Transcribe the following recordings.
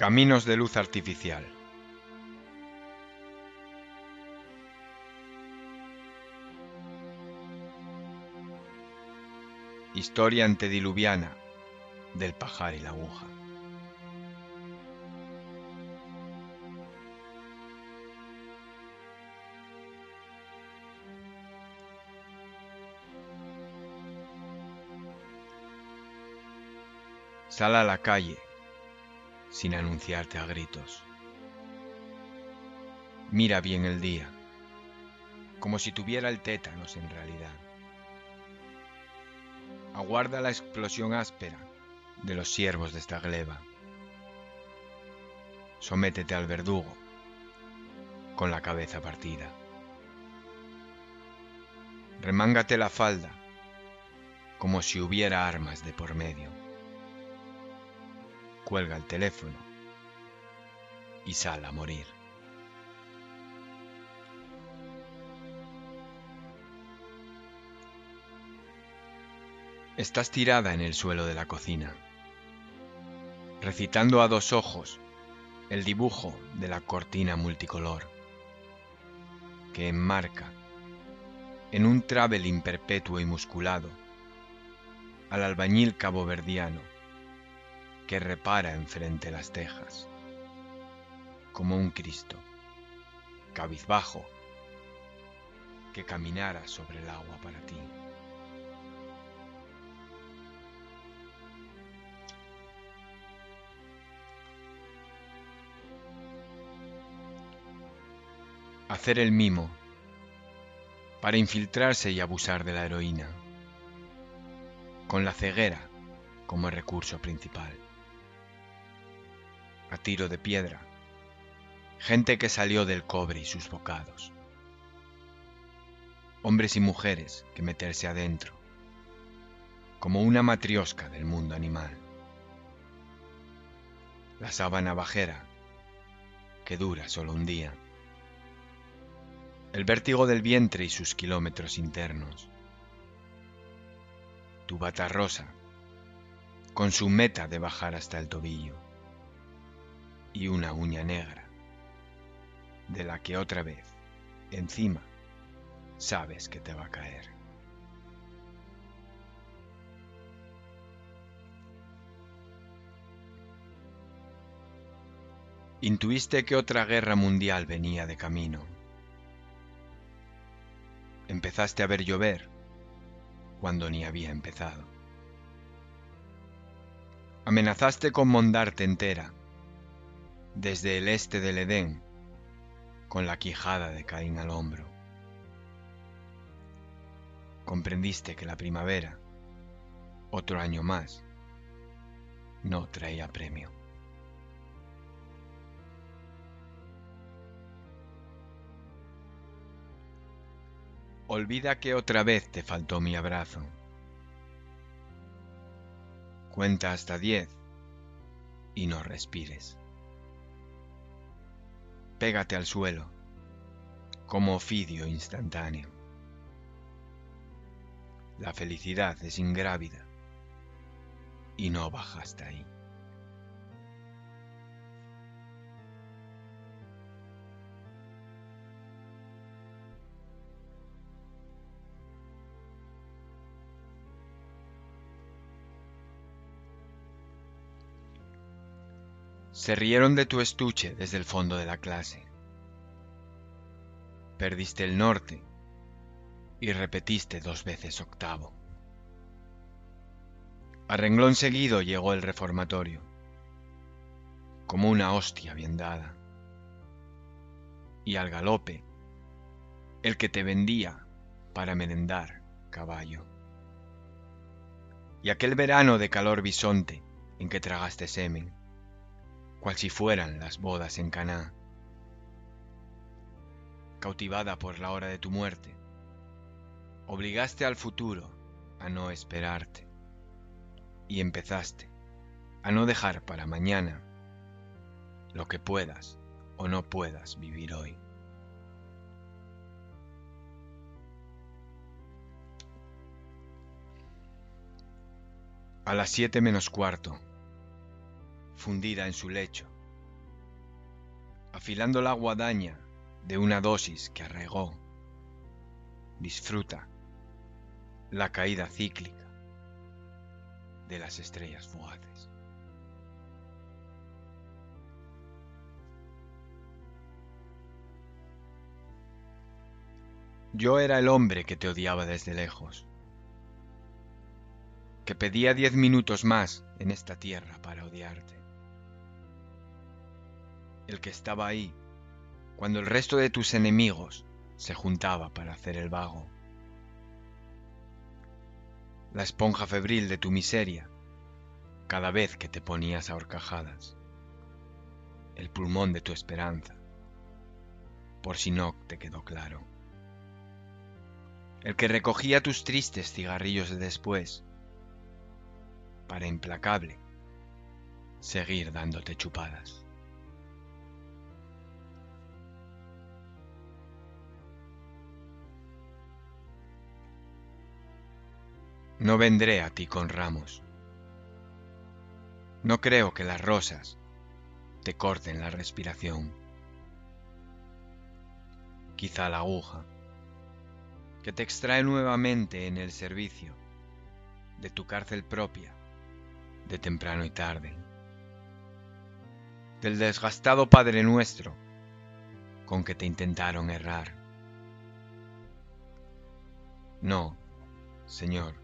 Caminos de luz artificial. Historia antediluviana del pajar y la aguja. Sal a la calle sin anunciarte a gritos. Mira bien el día, como si tuviera el tétanos en realidad. Aguarda la explosión áspera de los siervos de esta gleba. Sométete al verdugo con la cabeza partida. Remángate la falda como si hubiera armas de por medio cuelga el teléfono y sale a morir. Estás tirada en el suelo de la cocina, recitando a dos ojos el dibujo de la cortina multicolor que enmarca en un traveling perpetuo y musculado al albañil caboverdiano que repara enfrente las tejas, como un Cristo, cabizbajo, que caminara sobre el agua para ti. Hacer el mimo para infiltrarse y abusar de la heroína, con la ceguera como recurso principal a tiro de piedra, gente que salió del cobre y sus bocados, hombres y mujeres que meterse adentro, como una matriosca del mundo animal, la sábana bajera que dura solo un día, el vértigo del vientre y sus kilómetros internos, tu bata rosa con su meta de bajar hasta el tobillo y una uña negra, de la que otra vez, encima, sabes que te va a caer. Intuiste que otra guerra mundial venía de camino. Empezaste a ver llover cuando ni había empezado. Amenazaste con mondarte entera desde el este del Edén, con la quijada de Caín al hombro. Comprendiste que la primavera, otro año más, no traía premio. Olvida que otra vez te faltó mi abrazo. Cuenta hasta diez y no respires pégate al suelo, como ofidio instantáneo. La felicidad es ingrávida y no baja hasta ahí. Se rieron de tu estuche desde el fondo de la clase. Perdiste el norte y repetiste dos veces octavo. A renglón seguido llegó el reformatorio, como una hostia bien dada. Y al galope, el que te vendía para merendar caballo. Y aquel verano de calor bisonte en que tragaste semen cual si fueran las bodas en Caná. Cautivada por la hora de tu muerte, obligaste al futuro a no esperarte y empezaste a no dejar para mañana lo que puedas o no puedas vivir hoy. A las siete menos cuarto, fundida en su lecho, afilando la guadaña de una dosis que arraigó. Disfruta la caída cíclica de las estrellas fugaces. Yo era el hombre que te odiaba desde lejos, que pedía diez minutos más en esta tierra para odiarte. El que estaba ahí cuando el resto de tus enemigos se juntaba para hacer el vago. La esponja febril de tu miseria cada vez que te ponías a horcajadas. El pulmón de tu esperanza, por si no te quedó claro el que recogía tus tristes cigarrillos de después, para implacable seguir dándote chupadas. No vendré a ti con ramos. No creo que las rosas te corten la respiración. Quizá la aguja que te extrae nuevamente en el servicio de tu cárcel propia, de temprano y tarde, del desgastado Padre Nuestro con que te intentaron errar. No, Señor,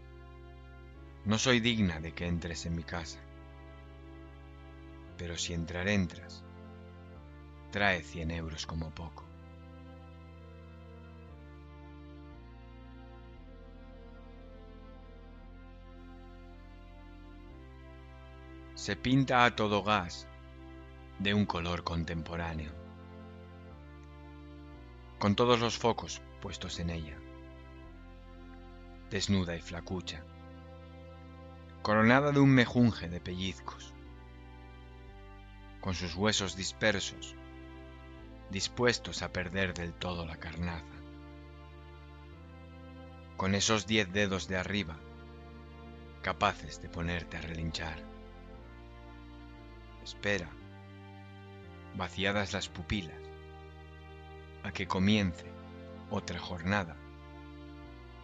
no soy digna de que entres en mi casa, pero si entrar entras, trae cien euros como poco. se pinta a todo gas de un color contemporáneo, con todos los focos puestos en ella, desnuda y flacucha, coronada de un mejunje de pellizcos, con sus huesos dispersos, dispuestos a perder del todo la carnaza, con esos diez dedos de arriba, capaces de ponerte a relinchar espera, vaciadas las pupilas, a que comience otra jornada,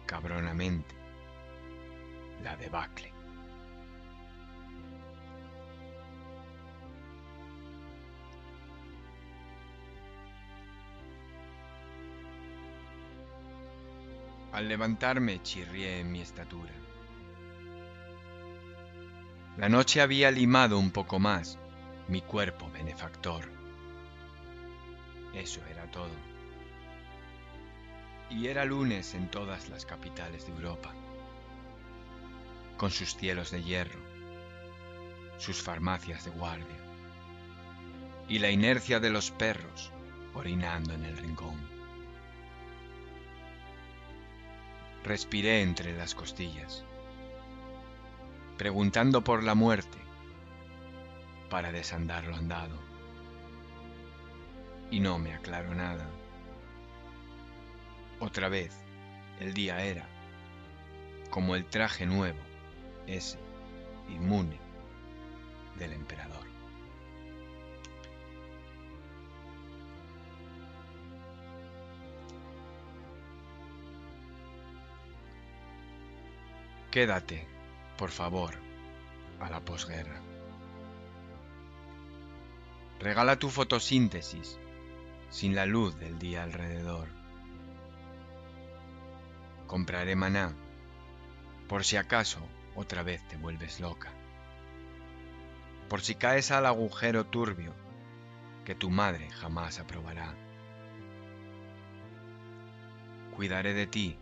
cabronamente, la debacle. Al levantarme chirrié en mi estatura. La noche había limado un poco más mi cuerpo benefactor. Eso era todo. Y era lunes en todas las capitales de Europa, con sus cielos de hierro, sus farmacias de guardia, y la inercia de los perros orinando en el rincón. Respiré entre las costillas, preguntando por la muerte para desandar lo andado. Y no me aclaro nada. Otra vez, el día era como el traje nuevo, ese, inmune, del emperador. Quédate, por favor, a la posguerra. Regala tu fotosíntesis sin la luz del día alrededor. Compraré maná por si acaso otra vez te vuelves loca. Por si caes al agujero turbio que tu madre jamás aprobará. Cuidaré de ti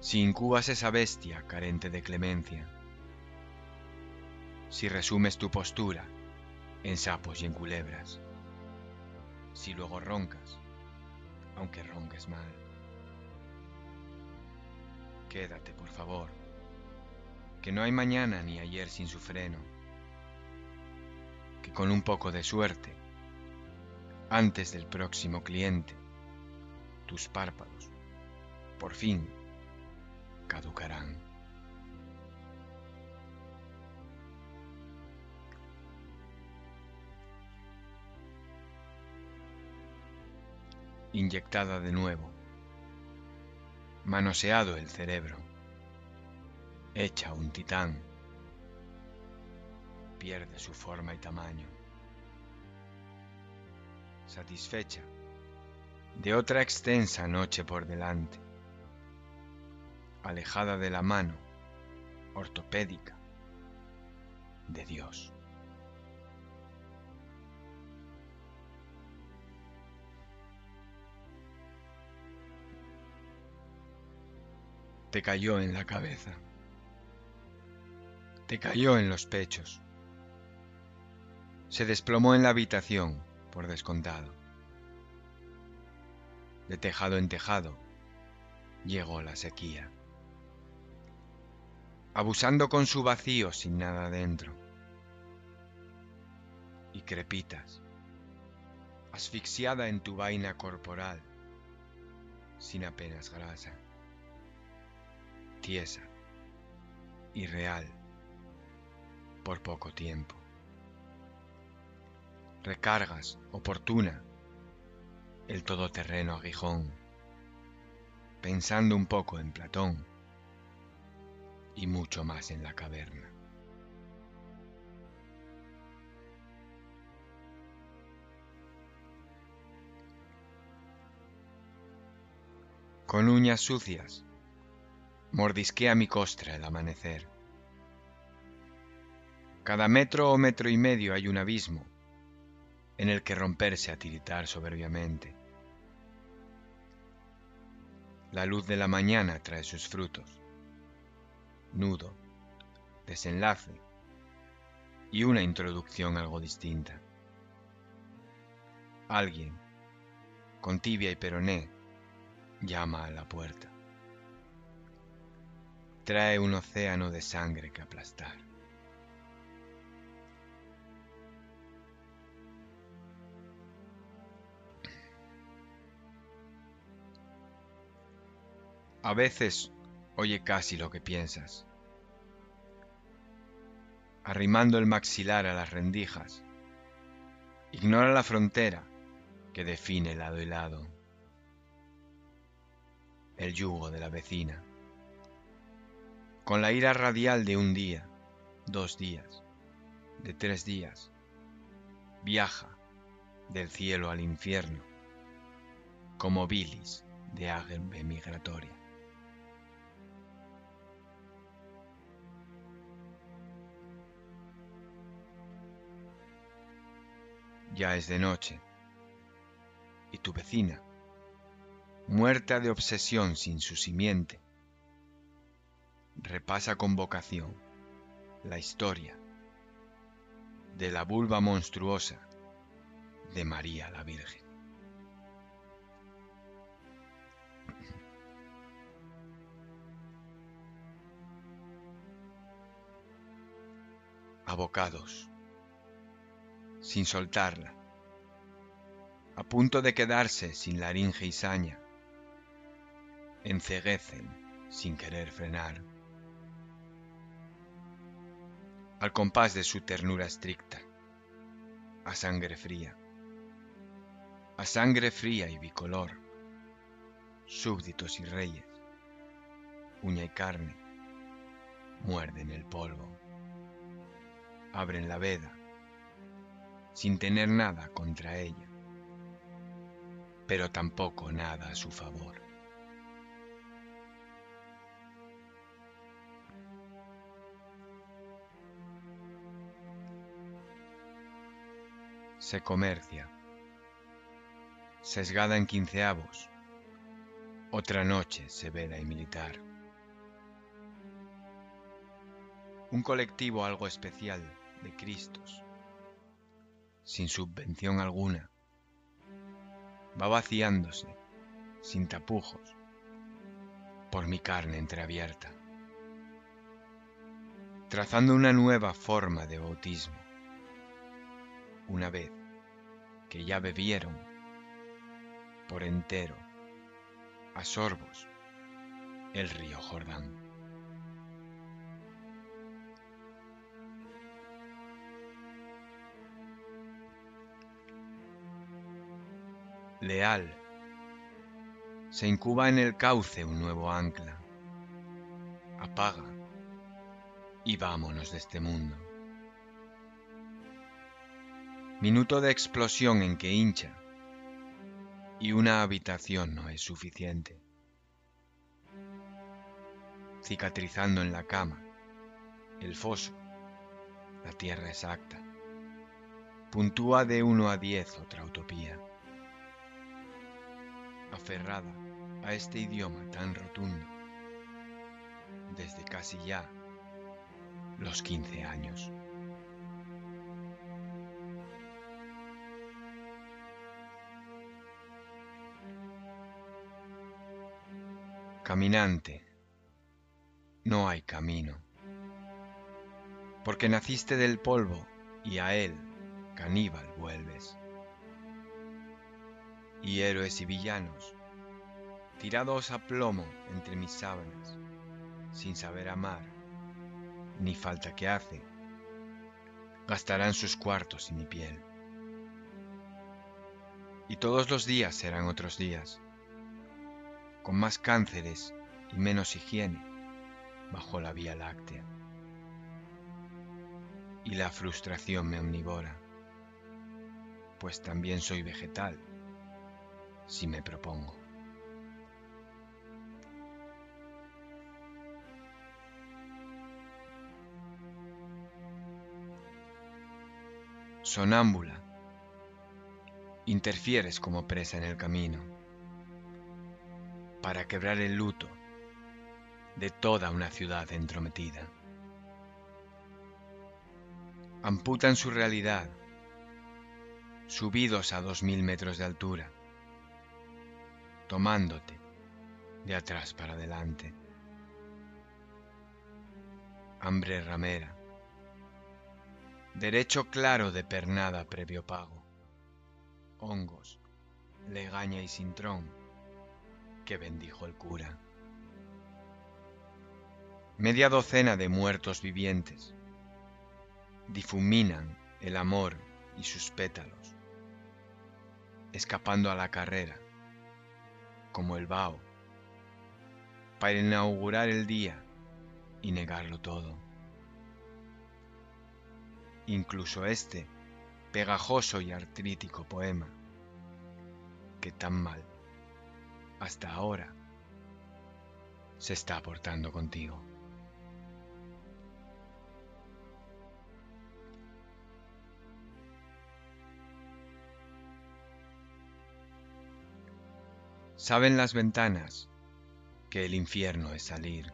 si incubas esa bestia carente de clemencia. Si resumes tu postura en sapos y en culebras. Si luego roncas, aunque ronques mal. Quédate, por favor, que no hay mañana ni ayer sin su freno, que con un poco de suerte, antes del próximo cliente, tus párpados, por fin, caducarán. inyectada de nuevo, manoseado el cerebro, hecha un titán, pierde su forma y tamaño. Satisfecha. De otra extensa noche por delante, alejada de la mano ortopédica de Dios. Te cayó en la cabeza. Te cayó en los pechos. Se desplomó en la habitación, por descontado. De tejado en tejado llegó la sequía abusando con su vacío sin nada dentro. Y crepitas, asfixiada en tu vaina corporal, sin apenas grasa, tiesa, irreal, por poco tiempo. Recargas, oportuna, el todoterreno aguijón, pensando un poco en Platón y mucho más en la caverna. Con uñas sucias, mordisquea mi costra el amanecer. Cada metro o metro y medio hay un abismo en el que romperse a tiritar soberbiamente. La luz de la mañana trae sus frutos nudo, desenlace y una introducción algo distinta. Alguien, con tibia y peroné, llama a la puerta. Trae un océano de sangre que aplastar. A veces oye casi lo que piensas. Arrimando el maxilar a las rendijas, ignora la frontera que define lado y lado. El yugo de la vecina. Con la ira radial de un día, dos días, de tres días, viaja del cielo al infierno como bilis de ágame migratoria. Ya es de noche. Y tu vecina, muerta de obsesión sin su simiente, repasa con vocación la historia de la vulva monstruosa de María la Virgen. Abocados sin soltarla, a punto de quedarse sin laringe y saña, enceguecen sin querer frenar. Al compás de su ternura estricta, a sangre fría, a sangre fría y bicolor, súbditos y reyes, uña y carne, muerden el polvo, abren la veda, sin tener nada contra ella, pero tampoco nada a su favor. Se comercia, sesgada en quinceavos, otra noche severa y militar. Un colectivo algo especial de Cristos sin subvención alguna. Va vaciándose, sin tapujos, por mi carne entreabierta, trazando una nueva forma de bautismo. Una vez que ya bebieron por entero, a sorbos, el río Jordán. Leal Se incuba en el cauce un nuevo ancla. Apaga y vámonos de este mundo. Minuto de explosión en que hincha y una habitación no es suficiente. Cicatrizando en la cama, el foso, la tierra exacta. Puntúa de 1 a 10 otra utopía. Aferrada a este idioma tan rotundo, desde casi ya los 15 años. Caminante, no hay camino, porque naciste del polvo y a él, caníbal, vuelves. Y héroes y villanos, tirados a plomo entre mis sábanas, sin saber amar, ni falta que hace, gastarán sus cuartos y mi piel. Y todos los días serán otros días con más cánceres y menos higiene bajo la Vía Láctea. Y la frustración me omnivora, pues también soy vegetal, si me propongo. Sonámbula, interfieres como presa en el camino para quebrar el luto de toda una ciudad entrometida. Amputan su realidad, subidos a dos mil metros de altura, tomándote de atrás para adelante. Hambre ramera, derecho claro de pernada previo pago, hongos, legaña y sintrón que bendijo el cura. Media docena de muertos vivientes difuminan el amor y sus pétalos, escapando a la carrera, como el vaho, para inaugurar el día y negarlo todo. Incluso este pegajoso y artrítico poema, que tan mal hasta ahora se está portando contigo. Saben las ventanas que el infierno es salir,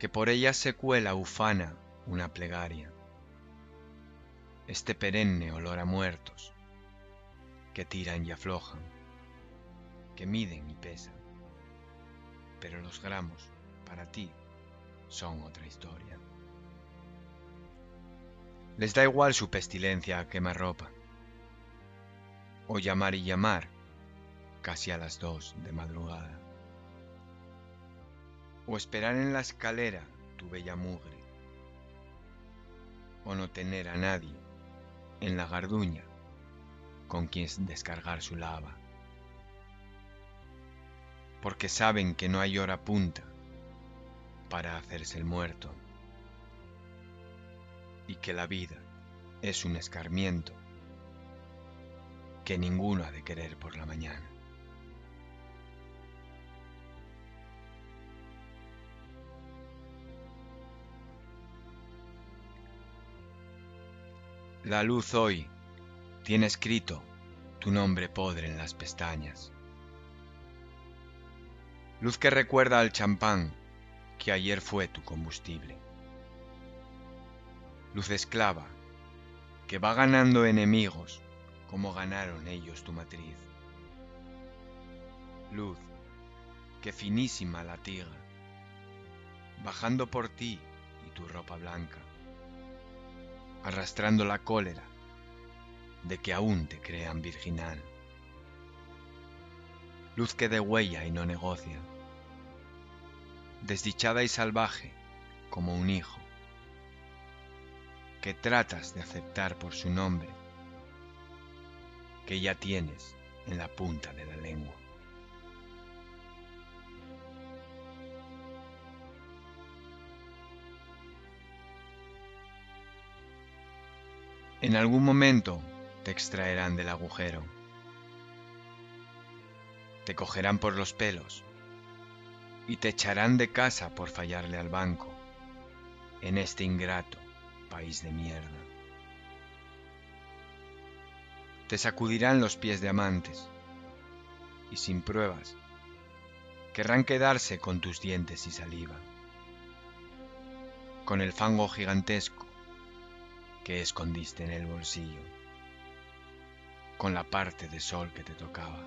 que por ellas se cuela ufana una plegaria, este perenne olor a muertos que tiran y aflojan que miden y pesan. Pero los gramos, para ti, son otra historia. Les da igual su pestilencia a quemarropa, o llamar y llamar casi a las dos de madrugada, o esperar en la escalera tu bella mugre, o no tener a nadie en la garduña con quien descargar su lava. Porque saben que no hay hora punta para hacerse el muerto. Y que la vida es un escarmiento que ninguno ha de querer por la mañana. La luz hoy tiene escrito tu nombre podre en las pestañas luz que recuerda al champán que ayer fue tu combustible. Luz esclava que va ganando enemigos como ganaron ellos tu matriz. Luz que finísima latiga, bajando por ti y tu ropa blanca, arrastrando la cólera de que aún te crean virginal luz que de huella y no negocia, desdichada y salvaje como un hijo, que tratas de aceptar por su nombre, que ya tienes en la punta de la lengua. En algún momento te extraerán del agujero. Te cogerán por los pelos y te echarán de casa por fallarle al banco en este ingrato país de mierda. Te sacudirán los pies de amantes y sin pruebas querrán quedarse con tus dientes y saliva, con el fango gigantesco que escondiste en el bolsillo, con la parte de sol que te tocaba.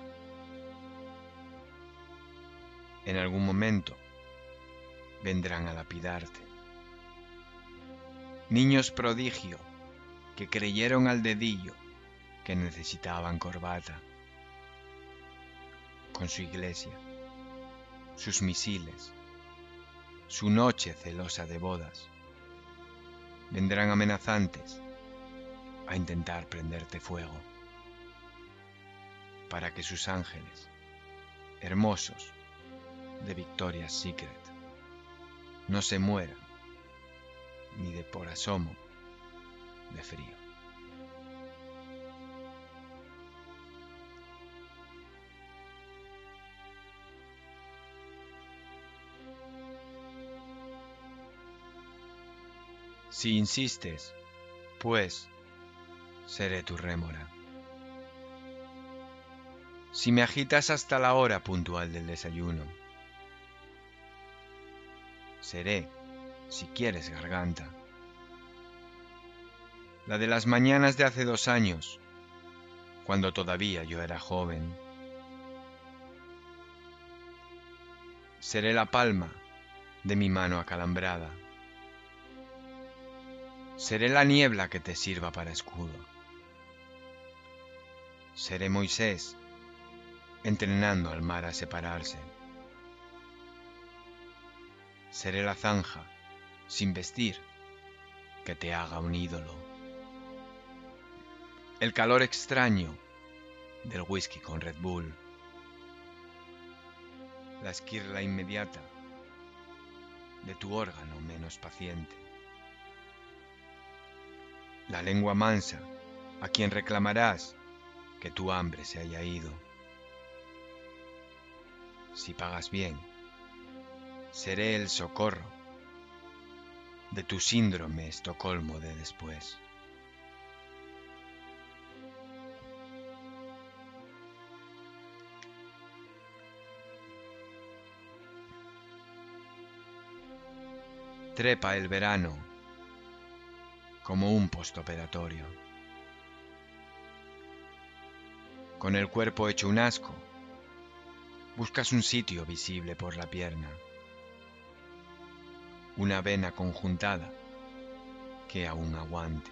En algún momento vendrán a lapidarte. Niños prodigio que creyeron al dedillo que necesitaban corbata, con su iglesia, sus misiles, su noche celosa de bodas. Vendrán amenazantes a intentar prenderte fuego, para que sus ángeles, hermosos de Victoria's Secret, no se mueran ni de por asomo de frío. Si insistes, pues seré tu rémora. Si me agitas hasta la hora puntual del desayuno, seré, si quieres garganta, la de las mañanas de hace dos años, cuando todavía yo era joven. Seré la palma de mi mano acalambrada Seré la niebla que te sirva para escudo. Seré Moisés entrenando al mar a separarse. Seré la zanja sin vestir que te haga un ídolo. El calor extraño del whisky con Red Bull. La esquirla inmediata de tu órgano menos paciente la lengua mansa, a quien reclamarás que tu hambre se haya ido. Si pagas bien, seré el socorro de tu síndrome Estocolmo de después. Trepa el verano como un postoperatorio. Con el cuerpo hecho un asco, buscas un sitio visible por la pierna, una vena conjuntada que aún aguante,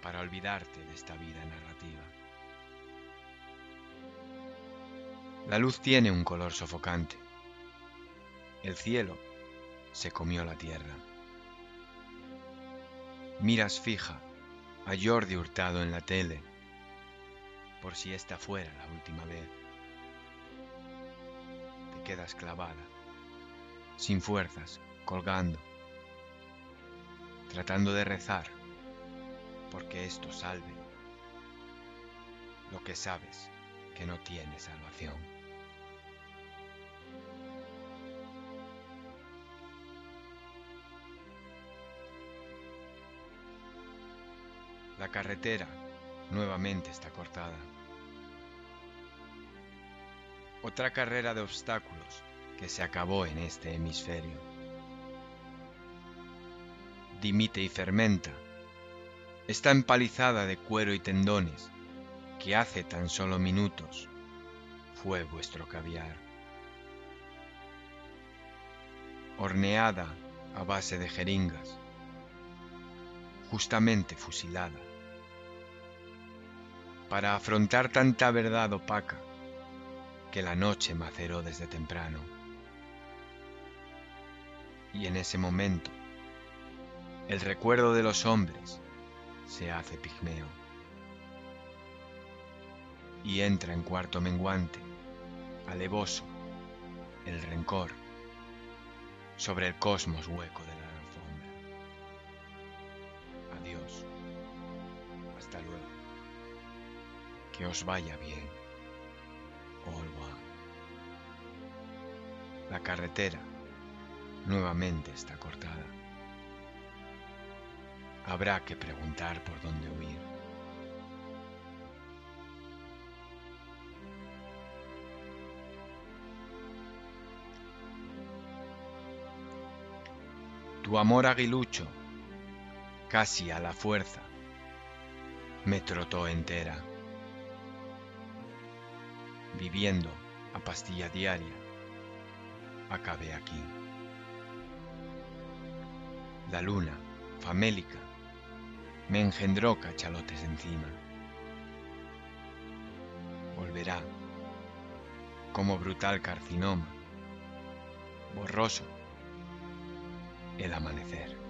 para olvidarte de esta vida narrativa. La luz tiene un color sofocante. El cielo se comió la tierra miras fija a Jordi Hurtado en la tele, por si esta fuera la última vez. Te quedas clavada, sin fuerzas, colgando, tratando de rezar, porque esto salve lo que sabes que no tiene salvación. La carretera nuevamente está cortada. Otra carrera de obstáculos que se acabó en este hemisferio. Dimite y fermenta. Esta empalizada de cuero y tendones que hace tan solo minutos fue vuestro caviar. Horneada a base de jeringas justamente fusilada. Para afrontar tanta verdad opaca que la noche maceró desde temprano. Y en ese momento, el recuerdo de los hombres se hace pigmeo. y entra en cuarto menguante, alevoso, el rencor, sobre el cosmos hueco de Que os vaya bien. Olwa. La carretera nuevamente está cortada. Habrá que preguntar por dónde huir. Tu amor aguilucho, casi a la fuerza, me trotó entera, viviendo a pastilla diaria, acabé aquí. La luna, famélica, me engendró cachalotes encima. Volverá, como brutal carcinoma, borroso, el amanecer.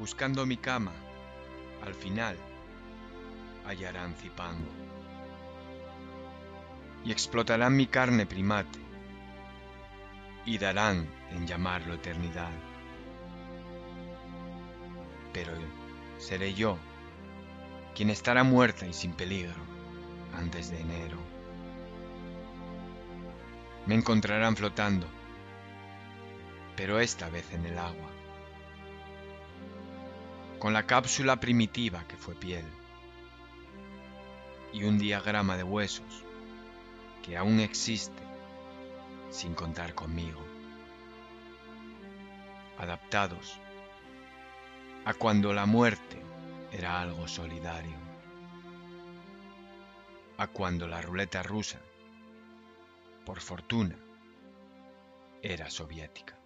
Buscando mi cama, al final hallarán cipango y explotarán mi carne primate y darán en llamarlo eternidad. Pero seré yo quien estará muerta y sin peligro antes de enero. Me encontrarán flotando, pero esta vez en el agua, con la cápsula primitiva que fue piel y un diagrama de huesos que aún existe sin contar conmigo, adaptados a cuando la muerte era algo solidario, a cuando la ruleta rusa, por fortuna, era soviética.